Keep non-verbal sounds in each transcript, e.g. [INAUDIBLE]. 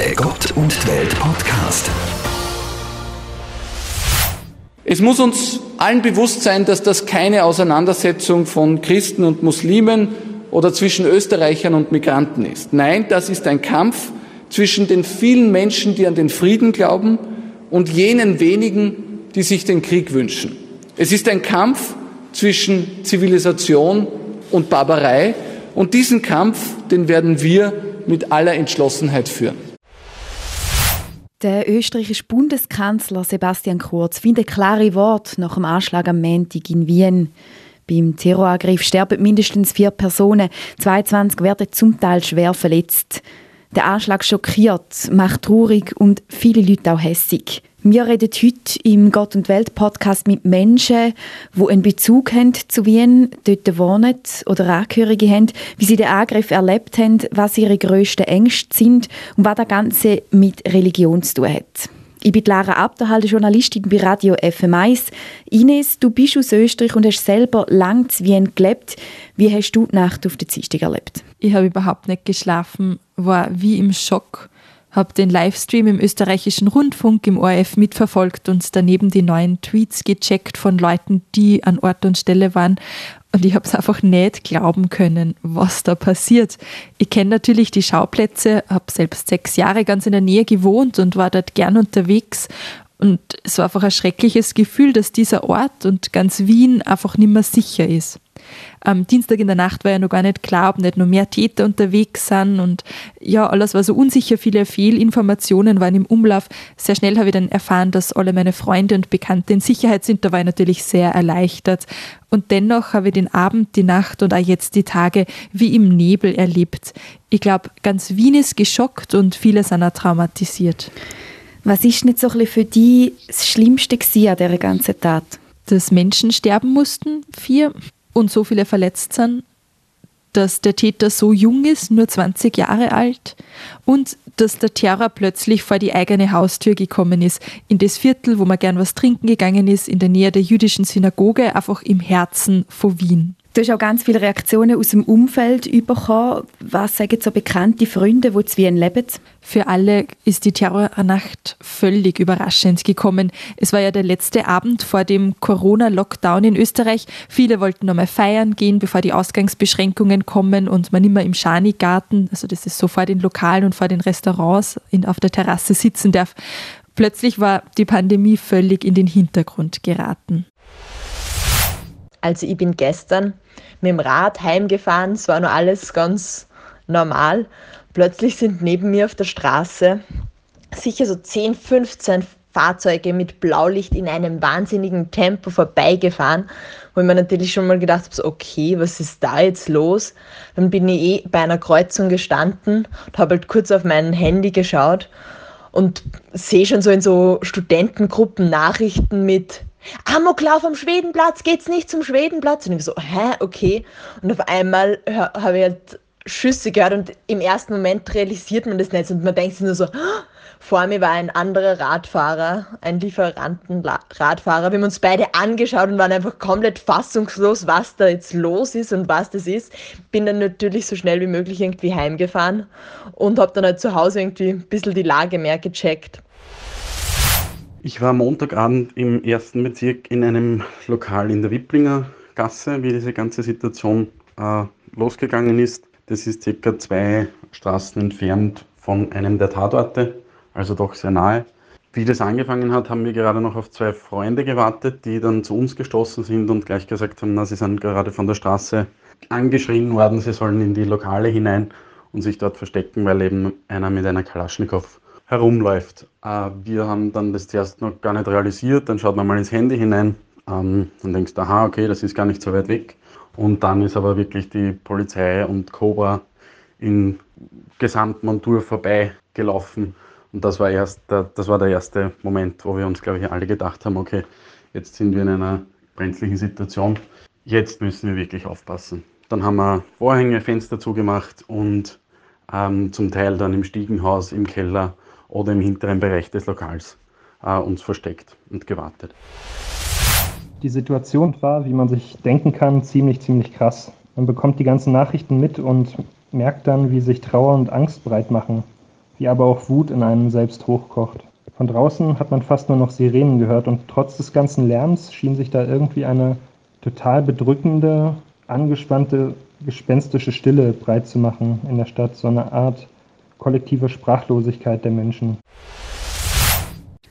Der Gott und Welt Podcast. Es muss uns allen bewusst sein, dass das keine Auseinandersetzung von Christen und Muslimen oder zwischen Österreichern und Migranten ist. Nein, das ist ein Kampf zwischen den vielen Menschen, die an den Frieden glauben, und jenen wenigen, die sich den Krieg wünschen. Es ist ein Kampf zwischen Zivilisation und Barbarei und diesen Kampf, den werden wir mit aller Entschlossenheit führen. Der österreichische Bundeskanzler Sebastian Kurz findet klare Worte nach dem Anschlag am Montag in Wien. Beim Terrorangriff sterben mindestens vier Personen, 22 werden zum Teil schwer verletzt. Der Anschlag schockiert, macht traurig und viele Leute auch hässig. Wir reden heute im Gott und Welt Podcast mit Menschen, die einen Bezug haben zu Wien, dort wohnen oder Angehörige haben, wie sie den Angriff erlebt haben, was ihre grössten Ängste sind und was das Ganze mit Religion zu tun hat. Ich bin Lara Abderhalde, Journalistin bei Radio FM1. Ines, du bist aus Österreich und hast selber lang zu Wien gelebt. Wie hast du die Nacht auf der Dienstag erlebt? Ich habe überhaupt nicht geschlafen, war wie im Schock habe den Livestream im österreichischen Rundfunk im ORF mitverfolgt und daneben die neuen Tweets gecheckt von Leuten, die an Ort und Stelle waren. Und ich habe es einfach nicht glauben können, was da passiert. Ich kenne natürlich die Schauplätze, habe selbst sechs Jahre ganz in der Nähe gewohnt und war dort gern unterwegs. Und es war einfach ein schreckliches Gefühl, dass dieser Ort und ganz Wien einfach nicht mehr sicher ist. Am Dienstag in der Nacht war ja noch gar nicht klar, ob nicht noch mehr Täter unterwegs sind und ja, alles war so unsicher, viele Fehlinformationen waren im Umlauf. Sehr schnell habe ich dann erfahren, dass alle meine Freunde und Bekannte in Sicherheit sind. Da war ich natürlich sehr erleichtert. Und dennoch habe ich den Abend, die Nacht und auch jetzt die Tage wie im Nebel erlebt. Ich glaube, ganz Wien ist geschockt und viele sind auch traumatisiert. Was ist nicht so ein für dich das Schlimmste an dieser ganzen Tat? Dass Menschen sterben mussten, vier, und so viele verletzt sind, dass der Täter so jung ist, nur 20 Jahre alt, und dass der Terror plötzlich vor die eigene Haustür gekommen ist, in das Viertel, wo man gern was trinken gegangen ist, in der Nähe der jüdischen Synagoge, einfach im Herzen von Wien. Du hast auch ganz viele Reaktionen aus dem Umfeld bekommen. Was sagen so bekannte Freunde, die zu Wien leben? Für alle ist die Terrornacht völlig überraschend gekommen. Es war ja der letzte Abend vor dem Corona-Lockdown in Österreich. Viele wollten nochmal feiern gehen, bevor die Ausgangsbeschränkungen kommen und man immer im Schani-Garten, also das ist so vor den Lokalen und vor den Restaurants in, auf der Terrasse sitzen darf. Plötzlich war die Pandemie völlig in den Hintergrund geraten. Also ich bin gestern mit dem Rad heimgefahren, es war noch alles ganz normal. Plötzlich sind neben mir auf der Straße sicher so 10, 15 Fahrzeuge mit Blaulicht in einem wahnsinnigen Tempo vorbeigefahren, wo ich mir natürlich schon mal gedacht habe, okay, was ist da jetzt los? Dann bin ich eh bei einer Kreuzung gestanden und habe halt kurz auf mein Handy geschaut und sehe schon so in so Studentengruppen Nachrichten mit Amoklauf am Schwedenplatz, geht's nicht zum Schwedenplatz? Und ich so, hä, okay. Und auf einmal habe ich halt Schüsse gehört und im ersten Moment realisiert man das nicht und man denkt sich nur so, vor mir war ein anderer Radfahrer, ein Lieferantenradfahrer. Wir haben uns beide angeschaut und waren einfach komplett fassungslos, was da jetzt los ist und was das ist. Bin dann natürlich so schnell wie möglich irgendwie heimgefahren und habe dann halt zu Hause irgendwie ein bisschen die Lage mehr gecheckt. Ich war Montagabend im ersten Bezirk in einem Lokal in der Wipplinger Gasse, wie diese ganze Situation äh, losgegangen ist. Das ist circa zwei Straßen entfernt von einem der Tatorte, also doch sehr nahe. Wie das angefangen hat, haben wir gerade noch auf zwei Freunde gewartet, die dann zu uns gestoßen sind und gleich gesagt haben, na, sie sind gerade von der Straße angeschrien worden, sie sollen in die Lokale hinein und sich dort verstecken, weil eben einer mit einer Kalaschnikow herumläuft. Äh, wir haben dann das zuerst noch gar nicht realisiert, dann schaut man mal ins Handy hinein ähm, und denkst, aha, okay, das ist gar nicht so weit weg. Und dann ist aber wirklich die Polizei und Cobra in Gesamtmontur vorbeigelaufen. Und das war, erst der, das war der erste Moment, wo wir uns, glaube ich, alle gedacht haben, okay, jetzt sind wir in einer brenzlichen Situation. Jetzt müssen wir wirklich aufpassen. Dann haben wir Vorhänge, Fenster zugemacht und ähm, zum Teil dann im Stiegenhaus, im Keller oder im hinteren Bereich des Lokals äh, uns versteckt und gewartet. Die Situation war, wie man sich denken kann, ziemlich, ziemlich krass. Man bekommt die ganzen Nachrichten mit und merkt dann, wie sich Trauer und Angst breit machen. die aber auch Wut in einem selbst hochkocht. Von draußen hat man fast nur noch Sirenen gehört und trotz des ganzen Lärms schien sich da irgendwie eine total bedrückende, angespannte, gespenstische Stille breit zu machen in der Stadt, so eine Art kollektive Sprachlosigkeit der Menschen.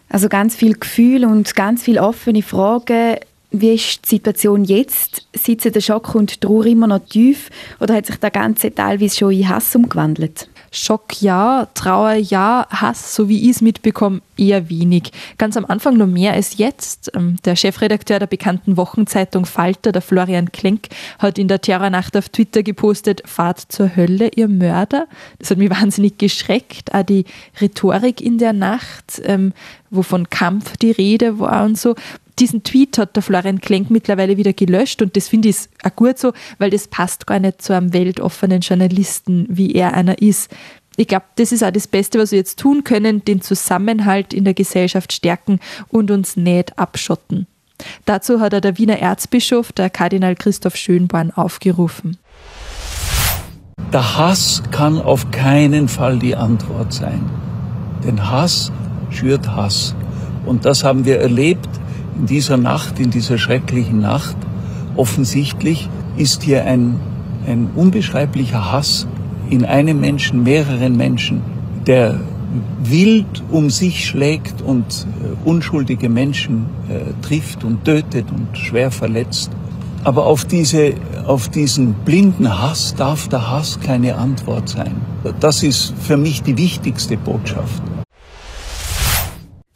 Also ganz viel Gefühl und ganz viel offene Fragen. Wie ist die Situation jetzt? Sitzen der Schock und die Trauer immer noch tief oder hat sich der ganze teilweise schon in Hass umgewandelt? Schock ja, Trauer ja, Hass, so wie ich es mitbekomme, eher wenig. Ganz am Anfang noch mehr als jetzt. Ähm, der Chefredakteur der bekannten Wochenzeitung Falter, der Florian Klenk, hat in der Terrornacht auf Twitter gepostet, fahrt zur Hölle, ihr Mörder. Das hat mich [LAUGHS] wahnsinnig geschreckt. Auch die Rhetorik in der Nacht, ähm, wo von Kampf die Rede war und so diesen Tweet hat der Florian Klenk mittlerweile wieder gelöscht und das finde ich auch gut so, weil das passt gar nicht zu einem weltoffenen Journalisten, wie er einer ist. Ich glaube, das ist auch das Beste, was wir jetzt tun können, den Zusammenhalt in der Gesellschaft stärken und uns nicht abschotten. Dazu hat er der Wiener Erzbischof, der Kardinal Christoph Schönborn, aufgerufen. Der Hass kann auf keinen Fall die Antwort sein. Denn Hass schürt Hass. Und das haben wir erlebt in dieser Nacht, in dieser schrecklichen Nacht. Offensichtlich ist hier ein, ein unbeschreiblicher Hass in einem Menschen, mehreren Menschen, der wild um sich schlägt und äh, unschuldige Menschen äh, trifft und tötet und schwer verletzt. Aber auf, diese, auf diesen blinden Hass darf der Hass keine Antwort sein. Das ist für mich die wichtigste Botschaft.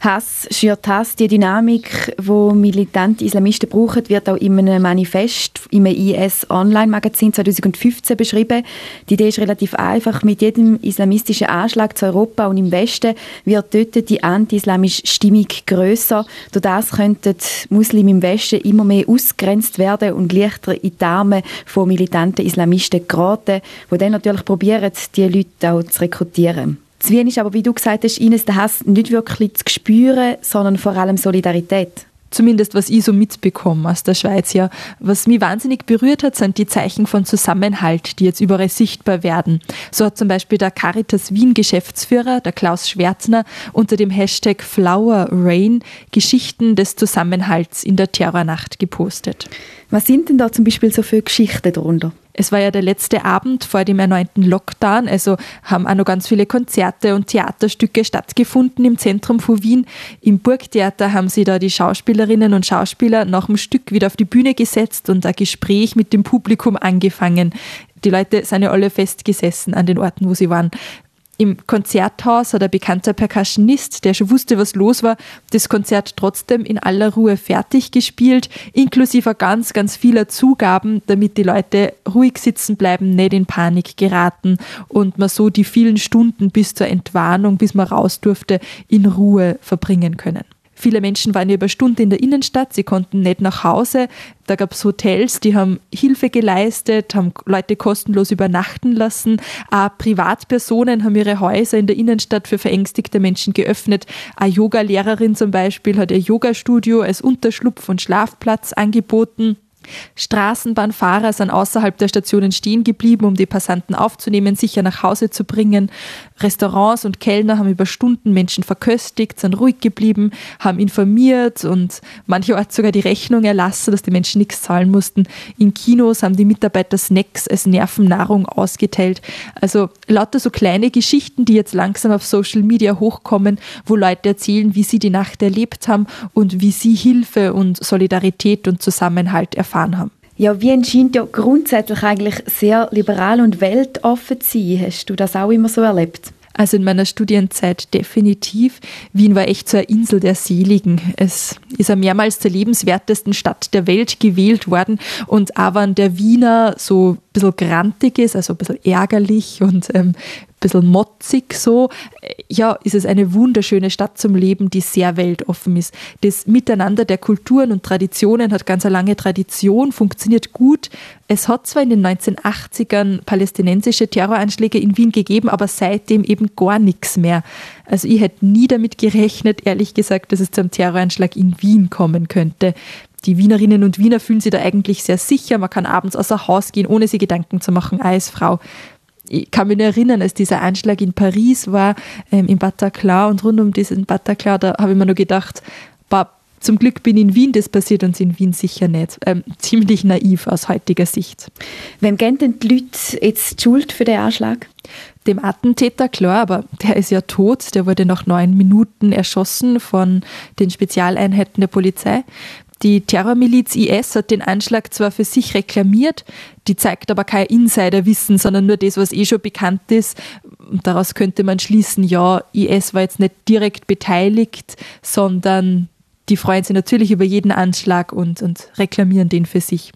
Hass schürt Hass. Die Dynamik, wo militante Islamisten brauchen, wird auch in einem Manifest im IS-Online-Magazin 2015 beschrieben. Die Idee ist relativ einfach. Mit jedem islamistischen Anschlag zu Europa und im Westen wird dort die anti-islamische Stimmung grösser. Durch das könnten Muslime im Westen immer mehr ausgrenzt werden und leichter in die Arme von militanten Islamisten geraten, die dann natürlich probieren, die Leute auch zu rekrutieren. Zu Wien ist aber, wie du gesagt hast, Ines, der Hass nicht wirklich zu spüren, sondern vor allem Solidarität zumindest was ich so mitbekomme aus der Schweiz ja. Was mich wahnsinnig berührt hat, sind die Zeichen von Zusammenhalt, die jetzt überall sichtbar werden. So hat zum Beispiel der Caritas Wien Geschäftsführer, der Klaus Schwärzner, unter dem Hashtag Flower Rain Geschichten des Zusammenhalts in der Terrornacht gepostet. Was sind denn da zum Beispiel so viele Geschichten darunter? Es war ja der letzte Abend vor dem erneuten Lockdown, also haben auch noch ganz viele Konzerte und Theaterstücke stattgefunden im Zentrum von Wien. Im Burgtheater haben sie da die Schauspielerinnen und Schauspieler nach dem Stück wieder auf die Bühne gesetzt und ein Gespräch mit dem Publikum angefangen. Die Leute sind ja alle festgesessen an den Orten, wo sie waren. Im Konzerthaus hat ein bekannter Percussionist, der schon wusste, was los war, das Konzert trotzdem in aller Ruhe fertig gespielt, inklusive ganz, ganz vieler Zugaben, damit die Leute ruhig sitzen bleiben, nicht in Panik geraten und man so die vielen Stunden bis zur Entwarnung, bis man raus durfte, in Ruhe verbringen können. Viele Menschen waren über Stunden in der Innenstadt, sie konnten nicht nach Hause. Da gab es Hotels, die haben Hilfe geleistet, haben Leute kostenlos übernachten lassen. Auch Privatpersonen haben ihre Häuser in der Innenstadt für verängstigte Menschen geöffnet. Eine Yogalehrerin zum Beispiel hat ihr Yogastudio als Unterschlupf und Schlafplatz angeboten. Straßenbahnfahrer sind außerhalb der Stationen stehen geblieben, um die Passanten aufzunehmen, sicher nach Hause zu bringen. Restaurants und Kellner haben über Stunden Menschen verköstigt, sind ruhig geblieben, haben informiert und mancherorts sogar die Rechnung erlassen, dass die Menschen nichts zahlen mussten. In Kinos haben die Mitarbeiter Snacks als Nervennahrung ausgeteilt. Also lauter so kleine Geschichten, die jetzt langsam auf Social Media hochkommen, wo Leute erzählen, wie sie die Nacht erlebt haben und wie sie Hilfe und Solidarität und Zusammenhalt erfahren haben. Ja, Wien scheint ja grundsätzlich eigentlich sehr liberal und weltoffen zu sein. Hast du das auch immer so erlebt? Also in meiner Studienzeit definitiv. Wien war echt so eine Insel der Seligen. Es ist ja mehrmals zur lebenswertesten Stadt der Welt gewählt worden und auch wenn der Wiener so bisschen grantig ist, also ein bisschen ärgerlich und ähm, bisschen motzig so. Ja, ist es eine wunderschöne Stadt zum Leben, die sehr weltoffen ist. Das Miteinander der Kulturen und Traditionen hat ganz eine lange Tradition, funktioniert gut. Es hat zwar in den 1980ern palästinensische Terroranschläge in Wien gegeben, aber seitdem eben gar nichts mehr. Also ich hätte nie damit gerechnet, ehrlich gesagt, dass es zu einem Terroranschlag in Wien kommen könnte. Die Wienerinnen und Wiener fühlen sich da eigentlich sehr sicher. Man kann abends außer Haus gehen, ohne sich Gedanken zu machen, als Frau ich kann mich nur erinnern, als dieser Anschlag in Paris war, ähm, im Bataclan und rund um diesen Bataclan, da habe ich mir nur gedacht, bah, zum Glück bin ich in Wien das passiert und in Wien sicher nicht. Ähm, ziemlich naiv aus heutiger Sicht. Wem gehen denn die Leute jetzt die Schuld für den Anschlag? Dem Attentäter, klar, aber der ist ja tot. Der wurde nach neun Minuten erschossen von den Spezialeinheiten der Polizei. Die Terrormiliz IS hat den Anschlag zwar für sich reklamiert, die zeigt aber kein Insiderwissen, sondern nur das, was eh schon bekannt ist. daraus könnte man schließen, ja, IS war jetzt nicht direkt beteiligt, sondern die freuen sich natürlich über jeden Anschlag und, und reklamieren den für sich.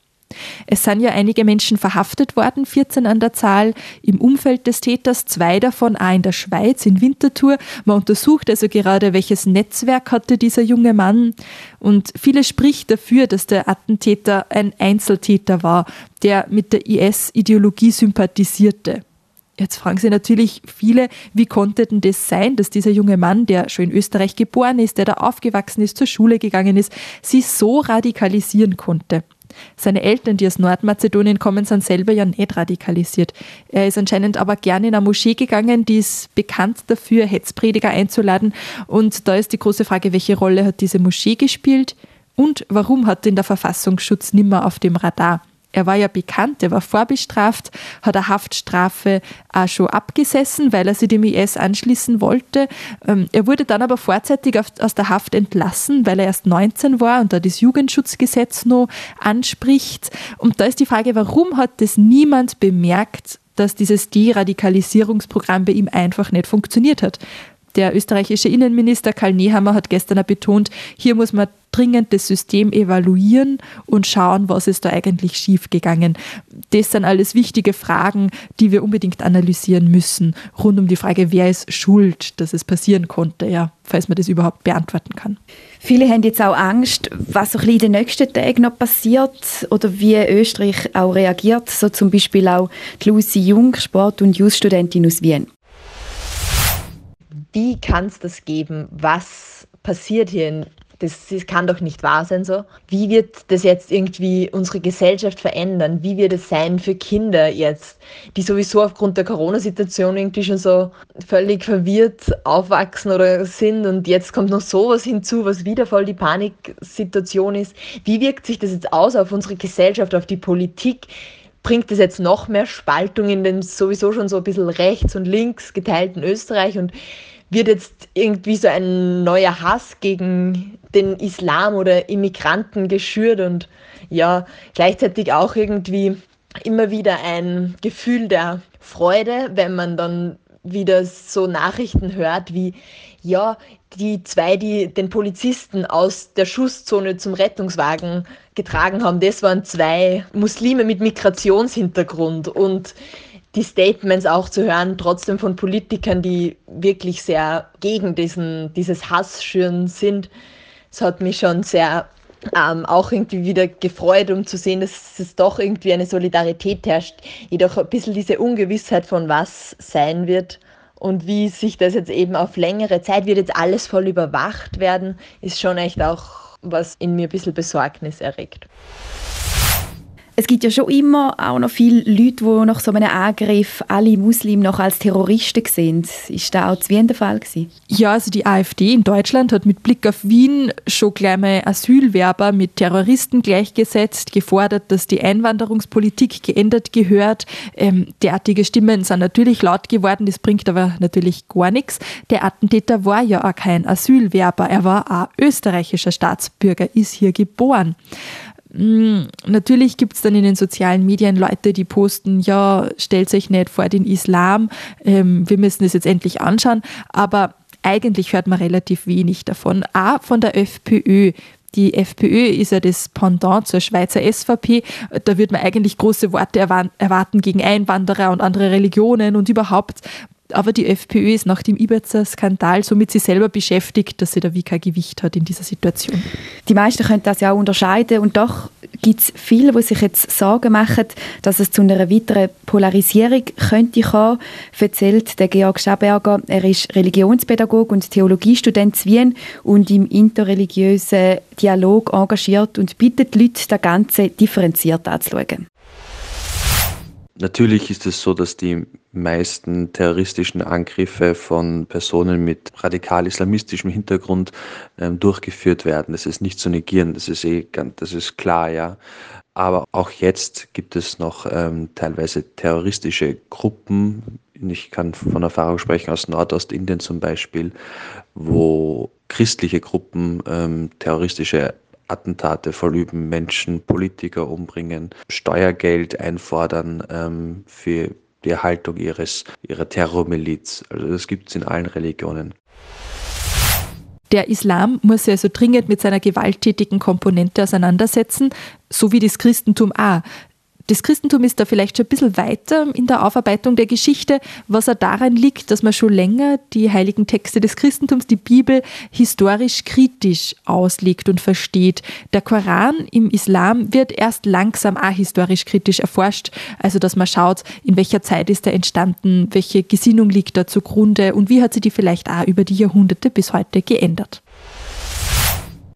Es sind ja einige Menschen verhaftet worden, 14 an der Zahl, im Umfeld des Täters, zwei davon auch in der Schweiz, in Winterthur. Man untersucht also gerade, welches Netzwerk hatte dieser junge Mann. Und vieles spricht dafür, dass der Attentäter ein Einzeltäter war, der mit der IS-Ideologie sympathisierte. Jetzt fragen sich natürlich viele, wie konnte denn das sein, dass dieser junge Mann, der schon in Österreich geboren ist, der da aufgewachsen ist, zur Schule gegangen ist, sie so radikalisieren konnte. Seine Eltern, die aus Nordmazedonien kommen, sind selber ja nicht radikalisiert. Er ist anscheinend aber gerne in eine Moschee gegangen, die ist bekannt dafür, Hetzprediger einzuladen. Und da ist die große Frage, welche Rolle hat diese Moschee gespielt und warum hat denn der Verfassungsschutz nimmer auf dem Radar? Er war ja bekannt, er war vorbestraft, hat eine Haftstrafe auch schon abgesessen, weil er sich dem IS anschließen wollte. Ähm, er wurde dann aber vorzeitig aus der Haft entlassen, weil er erst 19 war und da das Jugendschutzgesetz noch anspricht. Und da ist die Frage, warum hat das niemand bemerkt, dass dieses Deradikalisierungsprogramm bei ihm einfach nicht funktioniert hat? Der österreichische Innenminister Karl Nehammer hat gestern betont, hier muss man dringend das System evaluieren und schauen, was ist da eigentlich schiefgegangen. Das sind alles wichtige Fragen, die wir unbedingt analysieren müssen, rund um die Frage, wer ist schuld, dass es passieren konnte, ja, falls man das überhaupt beantworten kann. Viele haben jetzt auch Angst, was so in den nächsten Tagen noch passiert oder wie Österreich auch reagiert, so zum Beispiel auch die Lucy Jung, Sport- und Jus-Studentin aus Wien wie kann es das geben? Was passiert hier das, das, kann doch nicht wahr sein so. Wie wird das jetzt irgendwie unsere Gesellschaft verändern? Wie wird es sein für Kinder jetzt, die sowieso aufgrund der Corona-Situation irgendwie schon so völlig verwirrt aufwachsen oder sind und jetzt kommt noch sowas hinzu, was wieder voll die Paniksituation ist. Wie wirkt sich das jetzt aus auf unsere Gesellschaft, auf die Politik? Bringt es jetzt noch mehr Spaltung in den sowieso schon so ein bisschen rechts und links geteilten Österreich und wird jetzt irgendwie so ein neuer Hass gegen den Islam oder Immigranten geschürt und ja, gleichzeitig auch irgendwie immer wieder ein Gefühl der Freude, wenn man dann wieder so Nachrichten hört wie, ja, die zwei, die den Polizisten aus der Schusszone zum Rettungswagen getragen haben, das waren zwei Muslime mit Migrationshintergrund und die Statements auch zu hören, trotzdem von Politikern, die wirklich sehr gegen diesen, dieses Hassschüren sind. Es hat mich schon sehr ähm, auch irgendwie wieder gefreut, um zu sehen, dass es doch irgendwie eine Solidarität herrscht, jedoch ein bisschen diese Ungewissheit von was sein wird und wie sich das jetzt eben auf längere Zeit wird jetzt alles voll überwacht werden, ist schon echt auch was in mir ein bisschen Besorgnis erregt. Es gibt ja schon immer auch noch viele Leute, die nach so einem Angriff alle Muslime noch als Terroristen sehen. Ist das auch zu Wien der Fall gewesen? Ja, also die AfD in Deutschland hat mit Blick auf Wien schon mal Asylwerber mit Terroristen gleichgesetzt, gefordert, dass die Einwanderungspolitik geändert gehört. Ähm, derartige Stimmen sind natürlich laut geworden, das bringt aber natürlich gar nichts. Der Attentäter war ja auch kein Asylwerber, er war auch österreichischer Staatsbürger, ist hier geboren. Hm, natürlich gibt es dann in den sozialen Medien Leute, die posten, ja, stellt euch nicht vor den Islam, ähm, wir müssen das jetzt endlich anschauen, aber eigentlich hört man relativ wenig davon. A, von der FPÖ. Die FPÖ ist ja das Pendant zur Schweizer SVP. Da wird man eigentlich große Worte erwarten gegen Einwanderer und andere Religionen und überhaupt aber die FPÖ ist nach dem Ibiza Skandal so mit sich selber beschäftigt, dass sie da wie kein Gewicht hat in dieser Situation. Die meisten können das ja auch unterscheiden und doch gibt es viele, die sich jetzt Sorgen machen, dass es zu einer weiteren Polarisierung könnte kommen, erzählt der Georg Schaberger. Er ist Religionspädagoge und Theologiestudent in Wien und im interreligiösen Dialog engagiert und bittet die Leute, das Ganze differenziert anzuschauen. Natürlich ist es so, dass die meisten terroristischen Angriffe von Personen mit radikal-islamistischem Hintergrund ähm, durchgeführt werden. Das ist nicht zu negieren, das ist eh das ist klar, ja. Aber auch jetzt gibt es noch ähm, teilweise terroristische Gruppen. Ich kann von Erfahrung sprechen aus Nordostindien zum Beispiel, wo christliche Gruppen ähm, terroristische Attentate verüben, Menschen, Politiker umbringen, Steuergeld einfordern ähm, für die Erhaltung ihres, ihrer Terrormiliz. Also das gibt es in allen Religionen. Der Islam muss sich also dringend mit seiner gewalttätigen Komponente auseinandersetzen, so wie das Christentum auch. Das Christentum ist da vielleicht schon ein bisschen weiter in der Aufarbeitung der Geschichte, was auch daran liegt, dass man schon länger die heiligen Texte des Christentums, die Bibel, historisch kritisch auslegt und versteht. Der Koran im Islam wird erst langsam auch historisch kritisch erforscht, also dass man schaut, in welcher Zeit ist er entstanden, welche Gesinnung liegt da zugrunde und wie hat sie die vielleicht auch über die Jahrhunderte bis heute geändert.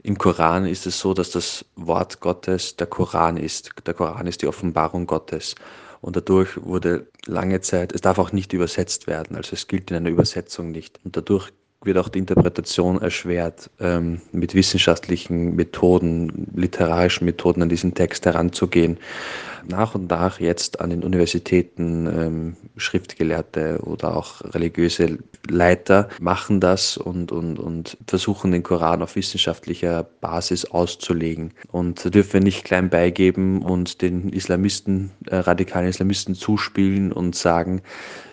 Im Koran ist es so, dass das Wort Gottes der Koran ist. Der Koran ist die Offenbarung Gottes. Und dadurch wurde lange Zeit, es darf auch nicht übersetzt werden, also es gilt in einer Übersetzung nicht. Und dadurch wird auch die Interpretation erschwert, ähm, mit wissenschaftlichen Methoden, literarischen Methoden an diesen Text heranzugehen. Nach und nach jetzt an den Universitäten ähm, Schriftgelehrte oder auch religiöse Leiter machen das und, und, und versuchen den Koran auf wissenschaftlicher Basis auszulegen. Und da dürfen wir nicht klein beigeben und den Islamisten, äh, radikalen Islamisten zuspielen und sagen,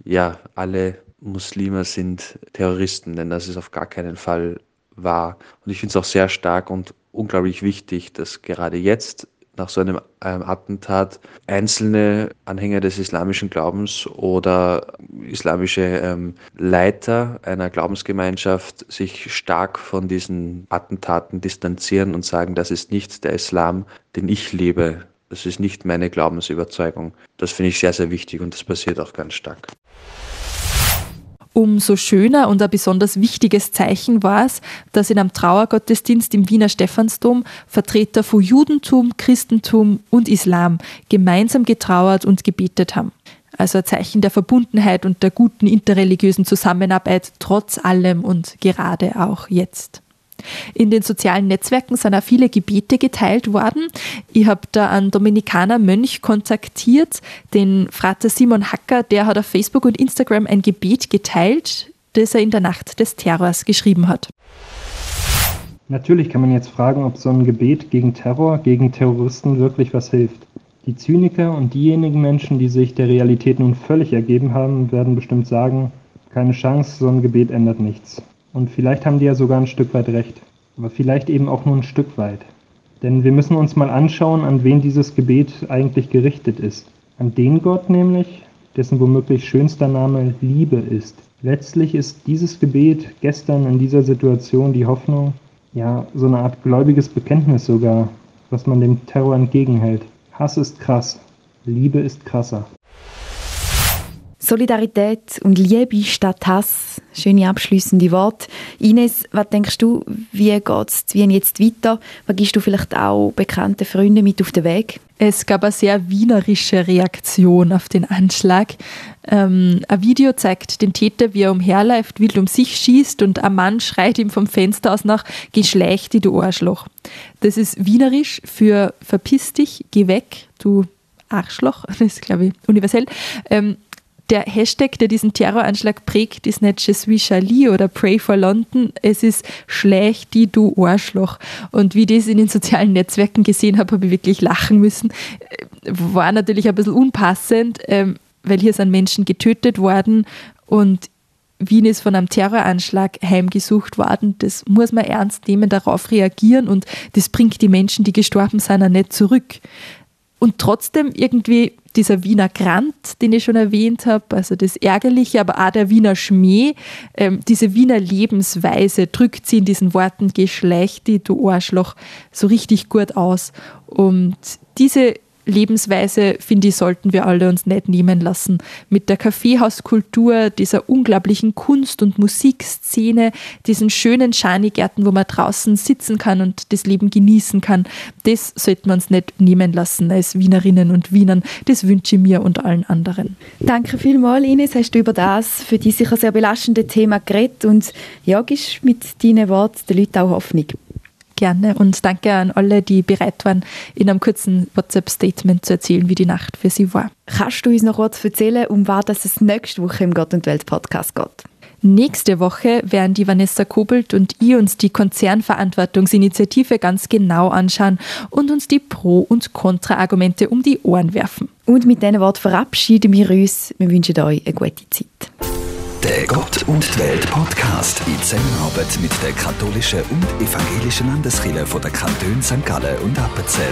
ja, alle Muslime sind Terroristen, denn das ist auf gar keinen Fall wahr. Und ich finde es auch sehr stark und unglaublich wichtig, dass gerade jetzt nach so einem ähm, Attentat einzelne Anhänger des islamischen Glaubens oder islamische ähm, Leiter einer Glaubensgemeinschaft sich stark von diesen Attentaten distanzieren und sagen, das ist nicht der Islam, den ich lebe. Das ist nicht meine Glaubensüberzeugung. Das finde ich sehr, sehr wichtig und das passiert auch ganz stark. Umso schöner und ein besonders wichtiges Zeichen war es, dass in einem Trauergottesdienst im Wiener Stephansdom Vertreter von Judentum, Christentum und Islam gemeinsam getrauert und gebetet haben. Also ein Zeichen der Verbundenheit und der guten interreligiösen Zusammenarbeit trotz allem und gerade auch jetzt. In den sozialen Netzwerken sind auch viele Gebete geteilt worden. Ich habe da einen Dominikaner Mönch kontaktiert, den Frater Simon Hacker, der hat auf Facebook und Instagram ein Gebet geteilt, das er in der Nacht des Terrors geschrieben hat. Natürlich kann man jetzt fragen, ob so ein Gebet gegen Terror, gegen Terroristen wirklich was hilft. Die Zyniker und diejenigen Menschen, die sich der Realität nun völlig ergeben haben, werden bestimmt sagen, keine Chance, so ein Gebet ändert nichts. Und vielleicht haben die ja sogar ein Stück weit recht. Aber vielleicht eben auch nur ein Stück weit. Denn wir müssen uns mal anschauen, an wen dieses Gebet eigentlich gerichtet ist. An den Gott nämlich, dessen womöglich schönster Name Liebe ist. Letztlich ist dieses Gebet gestern in dieser Situation die Hoffnung, ja, so eine Art gläubiges Bekenntnis sogar, was man dem Terror entgegenhält. Hass ist krass, Liebe ist krasser. Solidarität und Liebe statt Hass. Schöne abschließende Worte. Ines, was denkst du, wie geht es jetzt weiter? Was gibst du vielleicht auch bekannten Freunden mit auf den Weg? Es gab eine sehr wienerische Reaktion auf den Anschlag. Ähm, ein Video zeigt den Täter, wie er umherläuft, wild um sich schießt und ein Mann schreit ihm vom Fenster aus nach, geh schlecht, du Arschloch. Das ist wienerisch für verpiss dich, geh weg, du Arschloch. [LAUGHS] Das ist, glaube ich, universell. Ähm, der Hashtag, der diesen Terroranschlag prägt, ist nicht Je suis Charlie oder Pray for London. Es ist Schlecht die du Arschloch. Und wie ich das in den sozialen Netzwerken gesehen habe, habe ich wirklich lachen müssen. War natürlich ein bisschen unpassend, ähm, weil hier sind Menschen getötet worden und Wien ist von einem Terroranschlag heimgesucht worden. Das muss man ernst nehmen, darauf reagieren und das bringt die Menschen, die gestorben sind, auch nicht zurück. Und trotzdem irgendwie dieser Wiener Grant, den ich schon erwähnt habe, also das Ärgerliche, aber auch der Wiener Schmäh, ähm, diese Wiener Lebensweise drückt sie in diesen Worten Geschlecht, die du Arschloch, so richtig gut aus. Und diese Lebensweise, finde ich, sollten wir alle uns nicht nehmen lassen. Mit der Kaffeehauskultur, dieser unglaublichen Kunst- und Musikszene, diesen schönen Schanigärten, wo man draußen sitzen kann und das Leben genießen kann, das sollten wir uns nicht nehmen lassen als Wienerinnen und Wienern. Das wünsche ich mir und allen anderen. Danke vielmals, Ines, hast du über das für dich sicher sehr belastende Thema geredet und ja, gibst mit deinen Worten den Leuten auch Hoffnung. Gerne und danke an alle, die bereit waren, in einem kurzen WhatsApp-Statement zu erzählen, wie die Nacht für sie war. Kannst du uns noch kurz erzählen, um was es nächste Woche im Gott und Welt Podcast geht? Nächste Woche werden die Vanessa Kobelt und ich uns die Konzernverantwortungsinitiative ganz genau anschauen und uns die Pro- und Kontra-Argumente um die Ohren werfen. Und mit diesen Worten verabschieden wir uns. Wir wünschen euch eine gute Zeit. Der Gott und die Welt Podcast in Zusammenarbeit mit der katholischen und evangelischen Landeskirche von der Kantone St. Gallen und Appenzell.